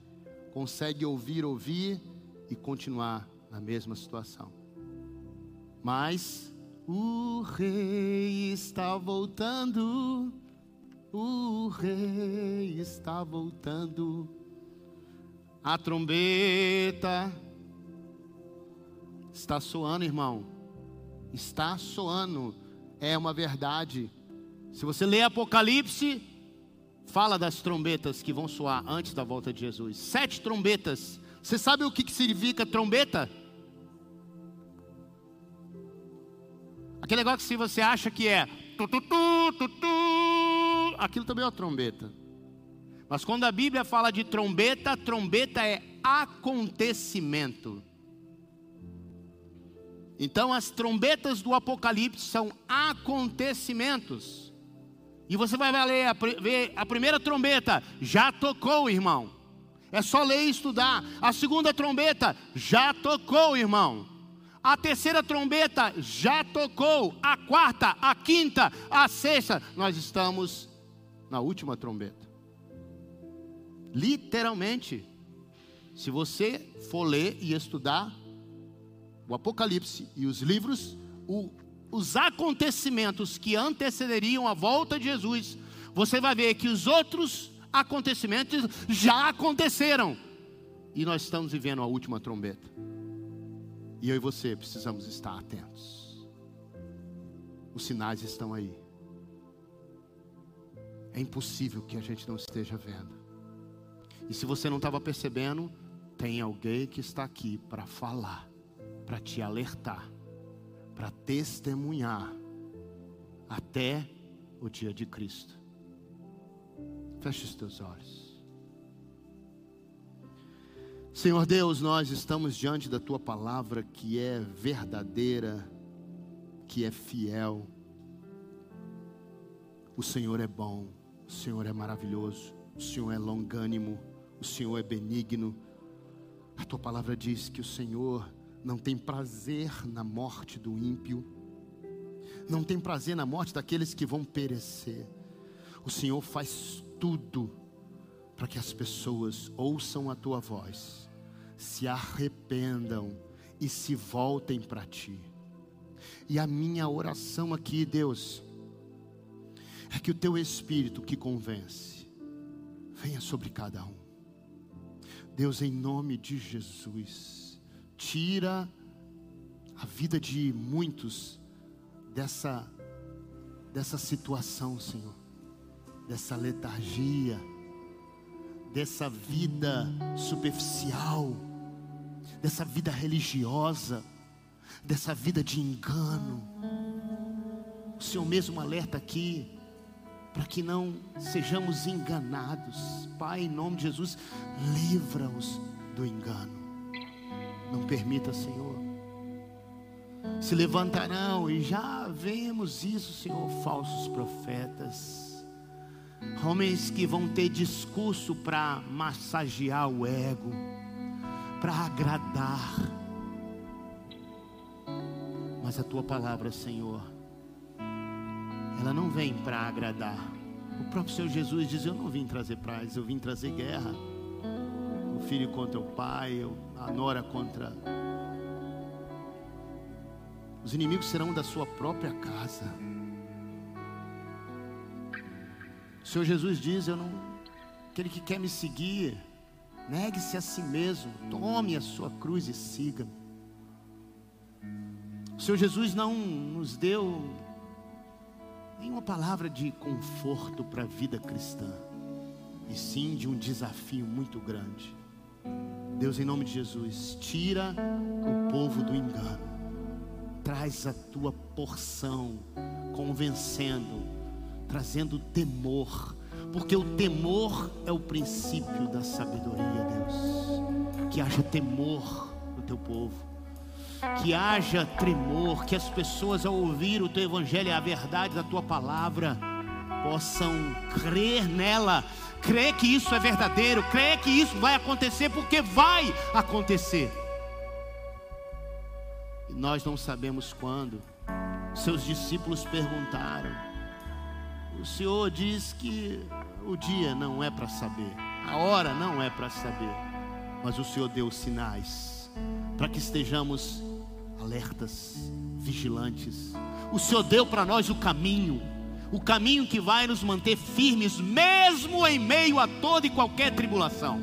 Speaker 1: consegue ouvir, ouvir e continuar na mesma situação. Mas O rei está voltando. O rei está voltando. A trombeta está soando, irmão. Está soando. É uma verdade. Se você lê Apocalipse, fala das trombetas que vão soar antes da volta de Jesus. Sete trombetas. Você sabe o que, significa trombeta? Aquele negócio que se você acha que é aquilo também é uma trombeta. Mas quando a Bíblia fala de trombeta, trombeta é acontecimento. Então as trombetas do Apocalipse são acontecimentos. E você vai ler a, ver a primeira trombeta, já tocou, irmão. É só ler e estudar. A segunda trombeta, já tocou, irmão. A terceira trombeta já tocou. A quarta, a quinta, a sexta. Nós estamos na última trombeta. Literalmente. Se você for ler e estudar o Apocalipse e os livros, o, os acontecimentos que antecederiam a volta de Jesus, você vai ver que os outros acontecimentos já aconteceram. E nós estamos vivendo a última trombeta. E eu e você precisamos estar atentos. Os sinais estão aí. É impossível que a gente não esteja vendo. E se você não estava percebendo, tem alguém que está aqui para falar, para te alertar, para testemunhar até o dia de Cristo. Feche os teus olhos. Senhor Deus, nós estamos diante da tua palavra que é verdadeira, que é fiel. O Senhor é bom, o Senhor é maravilhoso, o Senhor é longânimo, Senhor é benigno. A tua palavra diz que o Senhor não tem prazer na morte do ímpio, não tem prazer na morte daqueles que vão perecer. O Senhor faz tudo para que as pessoas ouçam a tua voz, se arrependam e se voltem para ti. E a minha oração aqui, Deus, é que o teu espírito que convence venha sobre cada um. Deus, em nome de Jesus, tira a vida de muitos dessa dessa situação, Senhor dessa letargia, dessa vida superficial, dessa vida religiosa, dessa vida de engano. O Senhor mesmo alerta aqui, para que não sejamos enganados. Pai, em nome de Jesus, livra-os do engano. Não permita, Senhor. Se levantarão, e já vemos isso, Senhor, falsos profetas Homens que vão ter discurso para massagear o ego, para agradar. Mas a tua palavra, Senhor, ela não vem para agradar. O próprio Senhor Jesus diz: Eu não vim trazer paz, eu vim trazer guerra. O filho contra o pai, a nora contra. Os inimigos serão da sua própria casa. O Senhor Jesus diz: Eu não, aquele que quer me seguir, negue-se a si mesmo, tome a sua cruz e siga. O Senhor Jesus não nos deu nenhuma palavra de conforto para a vida cristã, e sim de um desafio muito grande. Deus, em nome de Jesus, tira o povo do engano, traz a tua porção, convencendo, trazendo temor, porque o temor é o princípio da sabedoria, Deus. Que haja temor no teu povo, que haja tremor, que as pessoas ao ouvir o teu evangelho e a verdade da tua palavra possam crer nela, crer que isso é verdadeiro, crer que isso vai acontecer, porque vai acontecer. E nós não sabemos quando. Seus discípulos perguntaram: o Senhor diz que o dia não é para saber, a hora não é para saber, mas o Senhor deu sinais para que estejamos alertas, vigilantes, O Senhor deu para nós o caminho, o caminho que vai nos manter firmes, mesmo em meio a toda e qualquer tribulação.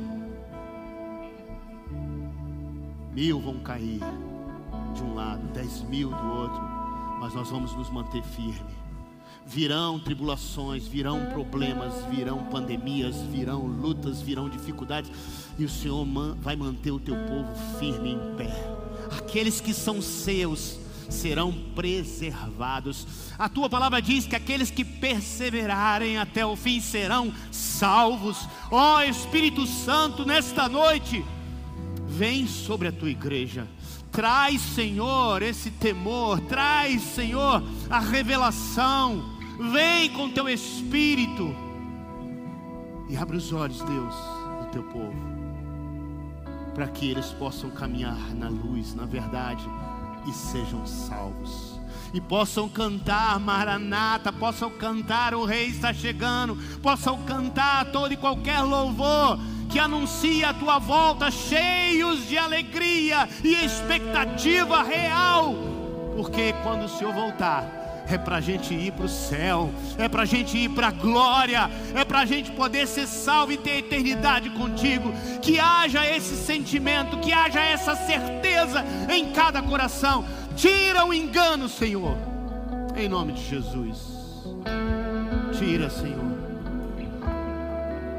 Speaker 1: Mil vão cair de um lado, dez mil do outro, mas nós vamos nos manter firmes virão tribulações, virão problemas, virão pandemias, virão lutas, virão dificuldades, e o Senhor vai manter o teu povo firme em pé. Aqueles que são seus serão preservados. A tua palavra diz que aqueles que perseverarem até o fim serão salvos. Ó oh, Espírito Santo, nesta noite, vem sobre a tua igreja. Traz, Senhor, esse temor, traz, Senhor, a revelação, Vem com teu espírito e abre os olhos, Deus, do teu povo, para que eles possam caminhar na luz, na verdade e sejam salvos. E possam cantar Maranata, possam cantar O Rei está chegando, possam cantar todo e qualquer louvor que anuncia a tua volta, cheios de alegria e expectativa real, porque quando o Senhor voltar, é para a gente ir para o céu, é para a gente ir para a glória, é para a gente poder ser salvo e ter eternidade contigo. Que haja esse sentimento, que haja essa certeza em cada coração. Tira o engano, Senhor, em nome de Jesus. Tira, Senhor.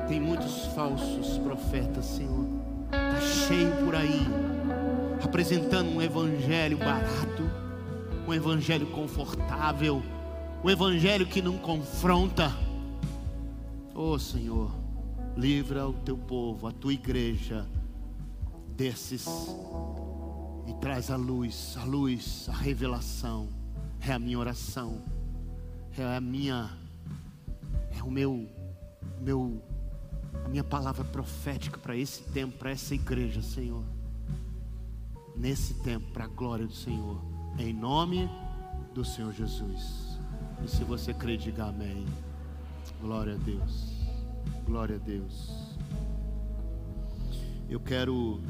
Speaker 1: Tem muitos falsos profetas, Senhor. Está cheio por aí, apresentando um evangelho barato um evangelho confortável, um evangelho que não confronta. Oh Senhor, livra o teu povo, a tua igreja desses e traz a luz, a luz, a revelação. É a minha oração, é a minha, é o meu, meu, a minha palavra profética para esse tempo, para essa igreja, Senhor. Nesse tempo, para a glória do Senhor. Em nome do Senhor Jesus. E se você crê, diga amém. Glória a Deus. Glória a Deus. Eu quero.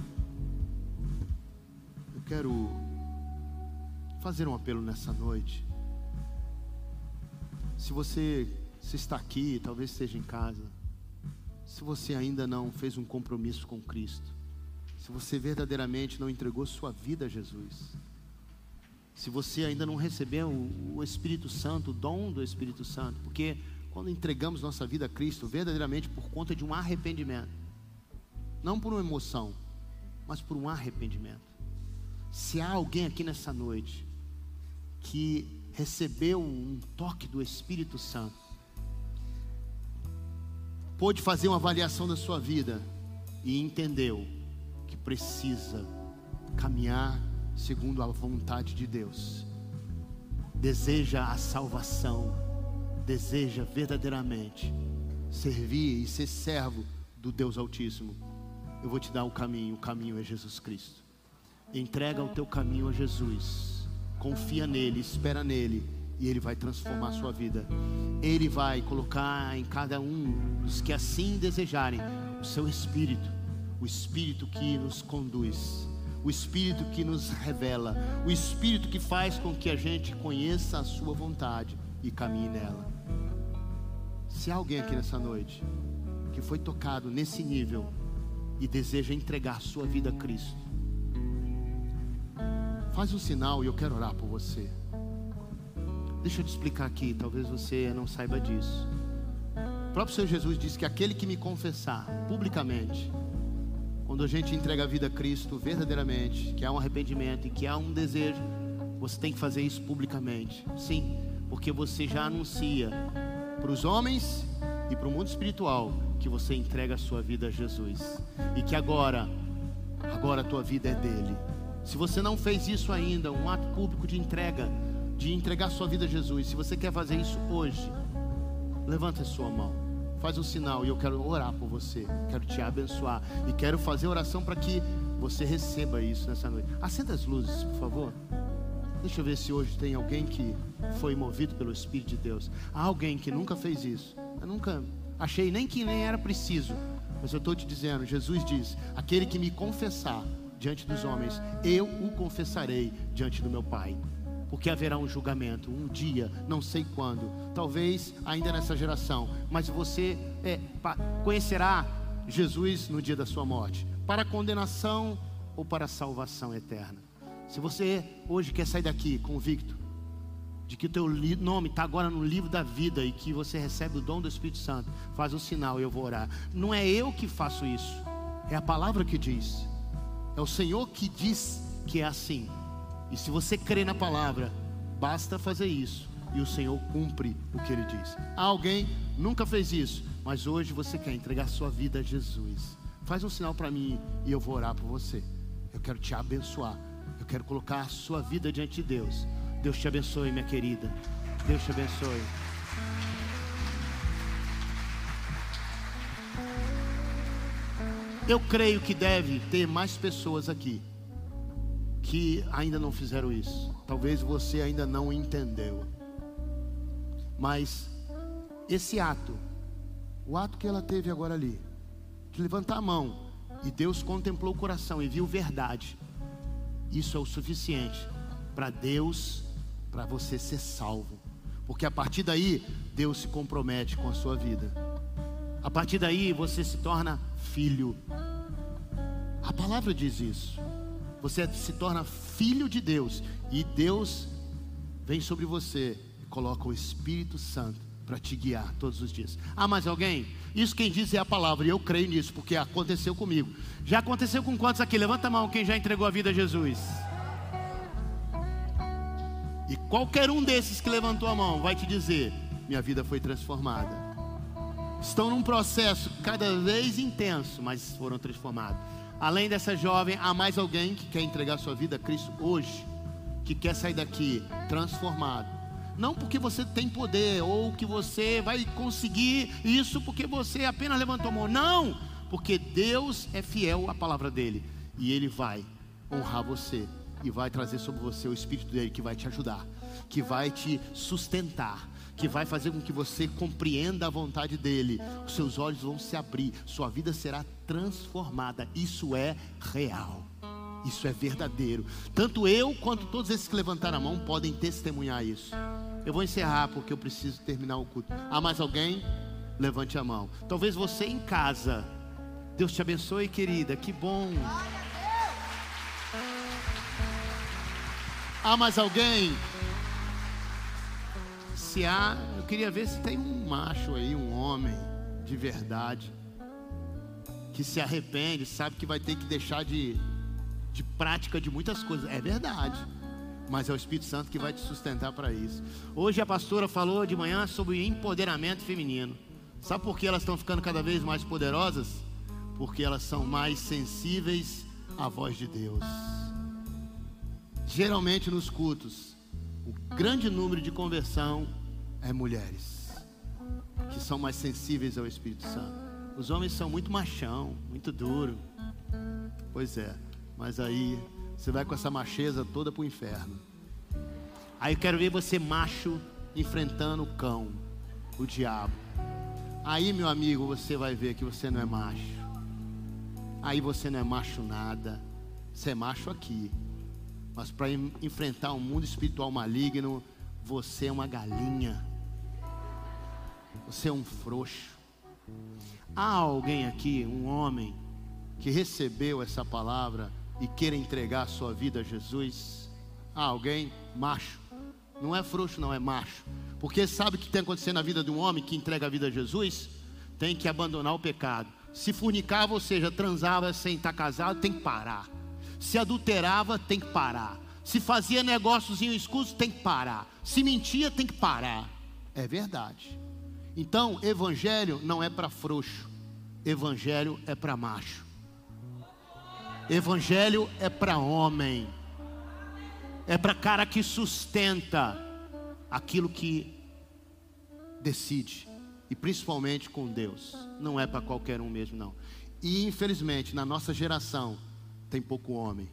Speaker 1: Eu quero fazer um apelo nessa noite. Se você se está aqui, talvez esteja em casa. Se você ainda não fez um compromisso com Cristo, se você verdadeiramente não entregou sua vida a Jesus, se você ainda não recebeu o Espírito Santo, o dom do Espírito Santo, porque quando entregamos nossa vida a Cristo, verdadeiramente por conta de um arrependimento, não por uma emoção, mas por um arrependimento. Se há alguém aqui nessa noite que recebeu um toque do Espírito Santo, pôde fazer uma avaliação da sua vida e entendeu que precisa caminhar segundo a vontade de Deus, deseja a salvação, deseja verdadeiramente servir e ser servo do Deus Altíssimo, eu vou te dar o caminho, o caminho é Jesus Cristo. Entrega o teu caminho a Jesus, confia nele, espera nele, e ele vai transformar a sua vida. Ele vai colocar em cada um dos que assim desejarem o seu espírito, o espírito que nos conduz o Espírito que nos revela, o Espírito que faz com que a gente conheça a Sua vontade e caminhe nela. Se há alguém aqui nessa noite que foi tocado nesse nível e deseja entregar sua vida a Cristo, faz um sinal e eu quero orar por você. Deixa eu te explicar aqui, talvez você não saiba disso. O próprio Senhor Jesus disse que aquele que me confessar publicamente, quando a gente entrega a vida a Cristo verdadeiramente, que há um arrependimento e que há um desejo, você tem que fazer isso publicamente. Sim, porque você já anuncia para os homens e para o mundo espiritual que você entrega a sua vida a Jesus e que agora, agora a tua vida é dele. Se você não fez isso ainda, um ato público de entrega, de entregar sua vida a Jesus, se você quer fazer isso hoje, levanta a sua mão faz um sinal e eu quero orar por você, quero te abençoar e quero fazer oração para que você receba isso nessa noite. Acenda as luzes, por favor. Deixa eu ver se hoje tem alguém que foi movido pelo Espírito de Deus. Há alguém que nunca fez isso. Eu nunca achei nem que nem era preciso. Mas eu estou te dizendo, Jesus diz: aquele que me confessar diante dos homens, eu o confessarei diante do meu Pai. Porque haverá um julgamento, um dia, não sei quando, talvez ainda nessa geração, mas você é, conhecerá Jesus no dia da sua morte, para condenação ou para salvação eterna. Se você hoje quer sair daqui convicto de que o teu nome está agora no livro da vida e que você recebe o dom do Espírito Santo, faz um sinal e eu vou orar. Não é eu que faço isso, é a palavra que diz. É o Senhor que diz que é assim. E se você crê na palavra, basta fazer isso e o Senhor cumpre o que ele diz. alguém nunca fez isso, mas hoje você quer entregar sua vida a Jesus. Faz um sinal para mim e eu vou orar por você. Eu quero te abençoar. Eu quero colocar a sua vida diante de Deus. Deus te abençoe, minha querida. Deus te abençoe. Eu creio que deve ter mais pessoas aqui que ainda não fizeram isso. Talvez você ainda não entendeu. Mas esse ato, o ato que ela teve agora ali, de levantar a mão, e Deus contemplou o coração e viu verdade. Isso é o suficiente para Deus, para você ser salvo. Porque a partir daí, Deus se compromete com a sua vida. A partir daí, você se torna filho. A palavra diz isso você se torna filho de Deus e Deus vem sobre você e coloca o Espírito Santo para te guiar todos os dias. Ah, mas alguém? Isso quem diz é a palavra, e eu creio nisso, porque aconteceu comigo. Já aconteceu com quantos aqui? Levanta a mão quem já entregou a vida a Jesus. E qualquer um desses que levantou a mão vai te dizer: minha vida foi transformada. Estão num processo cada vez intenso, mas foram transformados. Além dessa jovem, há mais alguém que quer entregar sua vida a Cristo hoje, que quer sair daqui transformado. Não porque você tem poder ou que você vai conseguir isso porque você apenas levantou a mão. Não, porque Deus é fiel à palavra dele e ele vai honrar você e vai trazer sobre você o espírito dele que vai te ajudar, que vai te sustentar, que vai fazer com que você compreenda a vontade dele. Os seus olhos vão se abrir, sua vida será transformada. Isso é real. Isso é verdadeiro. Tanto eu quanto todos esses que levantaram a mão podem testemunhar isso. Eu vou encerrar porque eu preciso terminar o culto. Há mais alguém? Levante a mão. Talvez você em casa. Deus te abençoe, querida. Que bom. Há mais alguém? Se há, eu queria ver se tem um macho aí, um homem de verdade, que se arrepende, sabe que vai ter que deixar de, de prática de muitas coisas. É verdade. Mas é o Espírito Santo que vai te sustentar para isso. Hoje a pastora falou de manhã sobre empoderamento feminino. Sabe por que elas estão ficando cada vez mais poderosas? Porque elas são mais sensíveis à voz de Deus. Geralmente nos cultos, o grande número de conversão é mulheres que são mais sensíveis ao Espírito Santo. Os homens são muito machão, muito duro. Pois é, mas aí você vai com essa macheza toda para o inferno. Aí eu quero ver você macho enfrentando o cão, o diabo. Aí, meu amigo, você vai ver que você não é macho. Aí você não é macho nada. Você é macho aqui. Mas para enfrentar um mundo espiritual maligno, você é uma galinha. Você é um frouxo. Há alguém aqui, um homem, que recebeu essa palavra e queira entregar a sua vida a Jesus? Há alguém, macho. Não é frouxo, não, é macho. Porque sabe o que tem acontecendo na vida de um homem que entrega a vida a Jesus? Tem que abandonar o pecado. Se fornicava, ou seja, transava sem estar casado, tem que parar. Se adulterava, tem que parar. Se fazia negócios em escuros, tem que parar. Se mentia, tem que parar. É verdade. Então, evangelho não é para frouxo. Evangelho é para macho. Evangelho é para homem. É para cara que sustenta aquilo que decide. E principalmente com Deus. Não é para qualquer um mesmo, não. E infelizmente, na nossa geração, tem pouco homem.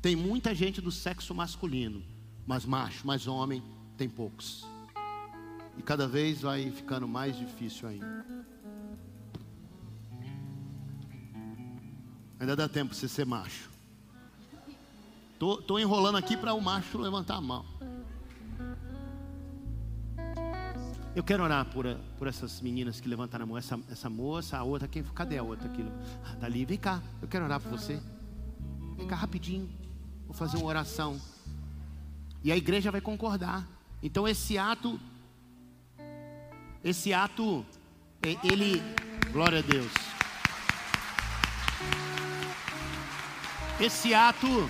Speaker 1: Tem muita gente do sexo masculino, mas macho, mas homem, tem poucos. E cada vez vai ficando mais difícil ainda. Ainda dá tempo você ser macho. Tô, tô enrolando aqui para o macho levantar a mão. Eu quero orar por, por essas meninas que levantaram a mão. Essa, essa moça, a outra, quem, cadê a outra? Aquilo? Ah, tá ali, vem cá, eu quero orar por você. Vem cá rapidinho, vou fazer uma oração. E a igreja vai concordar. Então esse ato esse ato, ele, glória a Deus. Esse ato,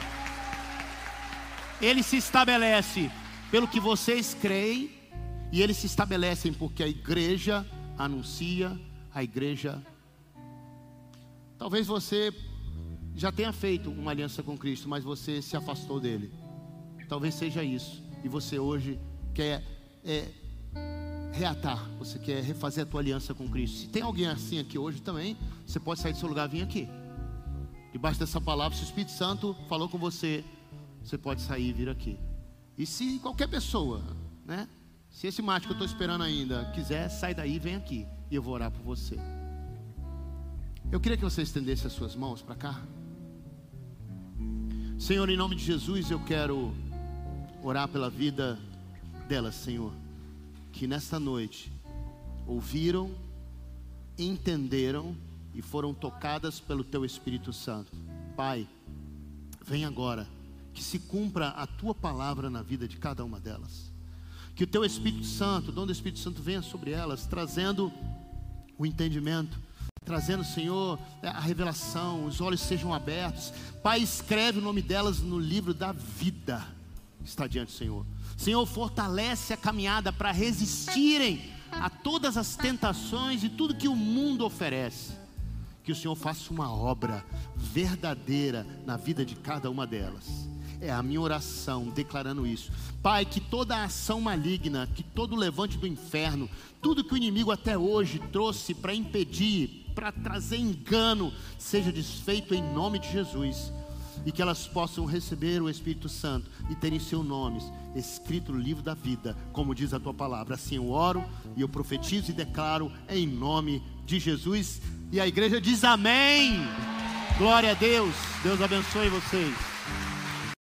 Speaker 1: ele se estabelece pelo que vocês creem, e eles se estabelecem porque a igreja anuncia, a igreja. Talvez você já tenha feito uma aliança com Cristo, mas você se afastou dele. Talvez seja isso. E você hoje quer é, reatar, você quer refazer a tua aliança com Cristo. Se tem alguém assim aqui hoje também, você pode sair do seu lugar e vir aqui. Debaixo dessa palavra, se o Espírito Santo falou com você, você pode sair e vir aqui. E se qualquer pessoa, né? Se esse mate que eu estou esperando ainda quiser, sai daí e vem aqui. E eu vou orar por você. Eu queria que você estendesse as suas mãos para cá. Senhor, em nome de Jesus, eu quero orar pela vida delas, Senhor. Que nesta noite ouviram, entenderam e foram tocadas pelo Teu Espírito Santo. Pai, vem agora que se cumpra a tua palavra na vida de cada uma delas. Que o teu Espírito Santo, o dom do Espírito Santo venha sobre elas, trazendo o entendimento, trazendo, Senhor, a revelação, os olhos sejam abertos. Pai, escreve o nome delas no livro da vida. Está diante, Senhor. Senhor, fortalece a caminhada para resistirem a todas as tentações e tudo que o mundo oferece. Que o Senhor faça uma obra verdadeira na vida de cada uma delas é a minha oração declarando isso. Pai, que toda ação maligna, que todo levante do inferno, tudo que o inimigo até hoje trouxe para impedir, para trazer engano, seja desfeito em nome de Jesus. E que elas possam receber o Espírito Santo e terem seus nomes escrito no livro da vida, como diz a tua palavra. Assim eu oro e eu profetizo e declaro em nome de Jesus. E a igreja diz amém. Glória a Deus. Deus abençoe vocês.